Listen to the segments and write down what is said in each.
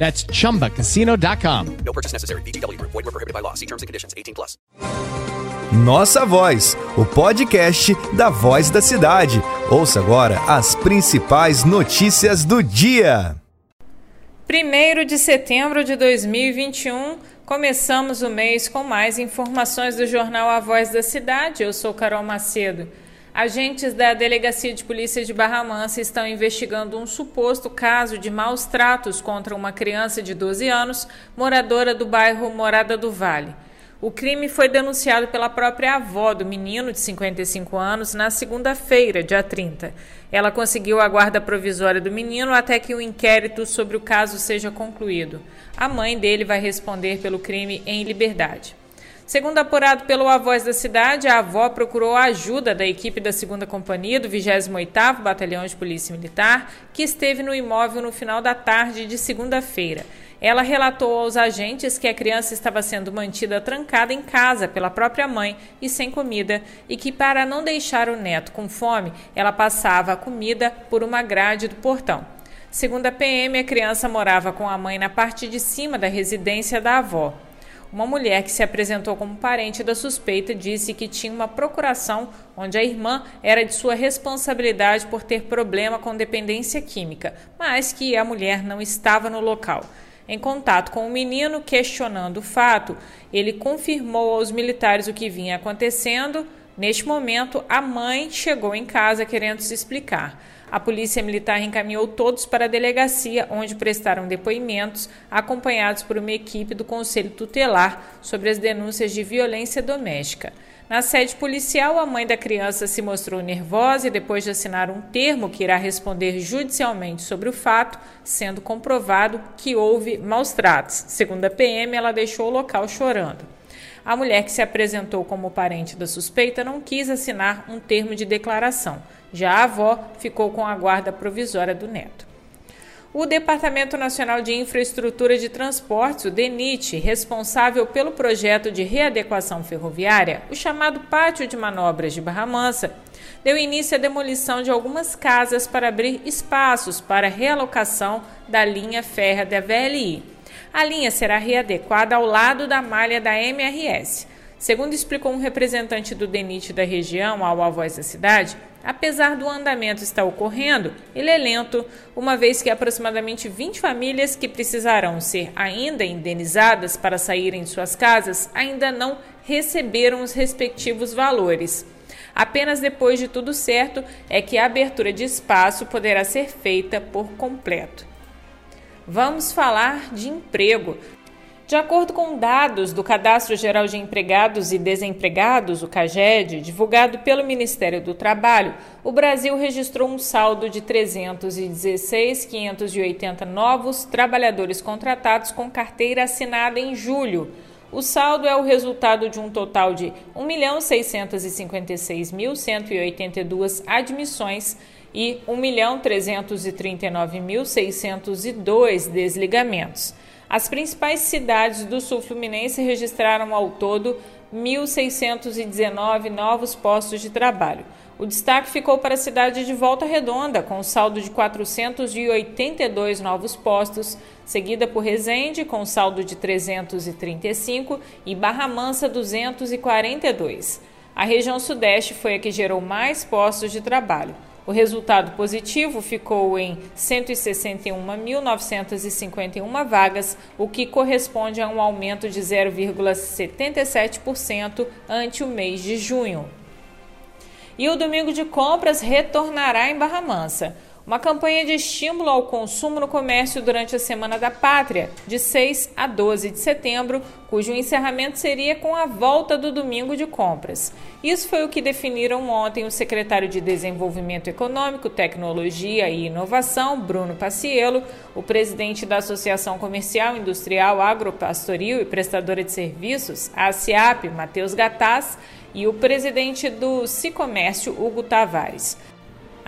That's chumbacasino.com. No purchase necessary. VGW Group. Void were prohibited by law. See terms and conditions. 18 plus. Nossa Voz, o podcast da Voz da Cidade. Ouça agora as principais notícias do dia. 1 de setembro de 2021, começamos o mês com mais informações do jornal A Voz da Cidade. Eu sou Carol Macedo. Agentes da Delegacia de Polícia de Barra Mansa estão investigando um suposto caso de maus tratos contra uma criança de 12 anos, moradora do bairro Morada do Vale. O crime foi denunciado pela própria avó do menino, de 55 anos, na segunda-feira, dia 30. Ela conseguiu a guarda provisória do menino até que o inquérito sobre o caso seja concluído. A mãe dele vai responder pelo crime em liberdade. Segundo apurado pelo A Voz da Cidade, a avó procurou a ajuda da equipe da 2 Companhia do 28º Batalhão de Polícia Militar, que esteve no imóvel no final da tarde de segunda-feira. Ela relatou aos agentes que a criança estava sendo mantida trancada em casa pela própria mãe e sem comida, e que, para não deixar o neto com fome, ela passava a comida por uma grade do portão. Segundo a PM, a criança morava com a mãe na parte de cima da residência da avó. Uma mulher que se apresentou como parente da suspeita disse que tinha uma procuração onde a irmã era de sua responsabilidade por ter problema com dependência química, mas que a mulher não estava no local. Em contato com o menino, questionando o fato, ele confirmou aos militares o que vinha acontecendo. Neste momento, a mãe chegou em casa querendo se explicar. A Polícia Militar encaminhou todos para a delegacia, onde prestaram depoimentos, acompanhados por uma equipe do Conselho Tutelar sobre as denúncias de violência doméstica. Na sede policial, a mãe da criança se mostrou nervosa e, depois de assinar um termo que irá responder judicialmente sobre o fato, sendo comprovado que houve maus tratos. Segundo a PM, ela deixou o local chorando. A mulher que se apresentou como parente da suspeita não quis assinar um termo de declaração. Já a avó ficou com a guarda provisória do neto. O Departamento Nacional de Infraestrutura de Transportes, o DENIT, responsável pelo projeto de readequação ferroviária, o chamado Pátio de Manobras de Barra Mansa, deu início à demolição de algumas casas para abrir espaços para realocação da linha férrea da VLI. A linha será readequada ao lado da malha da MRS. Segundo explicou um representante do DENIT da região ao A Voz da Cidade, apesar do andamento estar ocorrendo, ele é lento, uma vez que aproximadamente 20 famílias que precisarão ser ainda indenizadas para saírem de suas casas ainda não receberam os respectivos valores. Apenas depois de tudo certo é que a abertura de espaço poderá ser feita por completo. Vamos falar de emprego. De acordo com dados do Cadastro Geral de Empregados e Desempregados, o CAGED, divulgado pelo Ministério do Trabalho, o Brasil registrou um saldo de 316.580 novos trabalhadores contratados com carteira assinada em julho. O saldo é o resultado de um total de 1.656.182 admissões e 1.339.602 desligamentos. As principais cidades do sul fluminense registraram ao todo 1.619 novos postos de trabalho. O destaque ficou para a cidade de Volta Redonda, com saldo de 482 novos postos, seguida por Resende, com saldo de 335, e Barra Mansa, 242. A região Sudeste foi a que gerou mais postos de trabalho. O resultado positivo ficou em 161.951 vagas, o que corresponde a um aumento de 0,77% ante o mês de junho. E o domingo de compras retornará em Barra Mansa uma campanha de estímulo ao consumo no comércio durante a Semana da Pátria, de 6 a 12 de setembro, cujo encerramento seria com a volta do domingo de compras. Isso foi o que definiram ontem o secretário de Desenvolvimento Econômico, Tecnologia e Inovação, Bruno Paciello, o presidente da Associação Comercial, Industrial, Agropastoril e Prestadora de Serviços, a ASIAP, Matheus Gataz, e o presidente do Cicomércio, Hugo Tavares.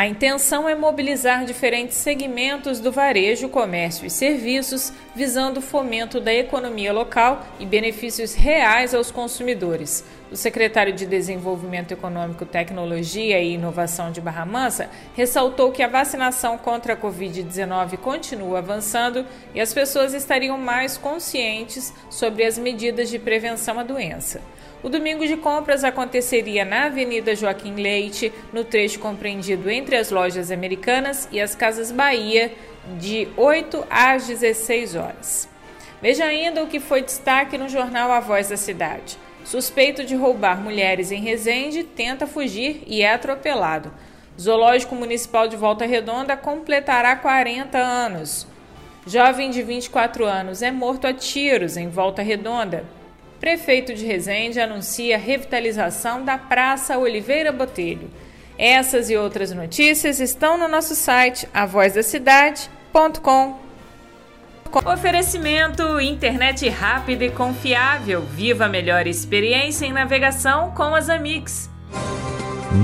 A intenção é mobilizar diferentes segmentos do varejo, comércio e serviços, visando o fomento da economia local e benefícios reais aos consumidores. O secretário de Desenvolvimento Econômico, Tecnologia e Inovação de Barra Mansa ressaltou que a vacinação contra a Covid-19 continua avançando e as pessoas estariam mais conscientes sobre as medidas de prevenção à doença. O domingo de compras aconteceria na Avenida Joaquim Leite, no trecho compreendido entre as lojas americanas e as Casas Bahia, de 8 às 16 horas. Veja ainda o que foi destaque no jornal A Voz da Cidade. Suspeito de roubar mulheres em Resende tenta fugir e é atropelado. Zoológico Municipal de Volta Redonda completará 40 anos. Jovem de 24 anos é morto a tiros em Volta Redonda. Prefeito de Resende anuncia revitalização da Praça Oliveira Botelho. Essas e outras notícias estão no nosso site avozdacidade.com. Oferecimento internet rápida e confiável. Viva a melhor experiência em navegação com as Amix.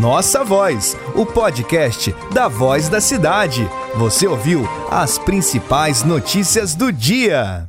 Nossa Voz, o podcast da Voz da Cidade. Você ouviu as principais notícias do dia.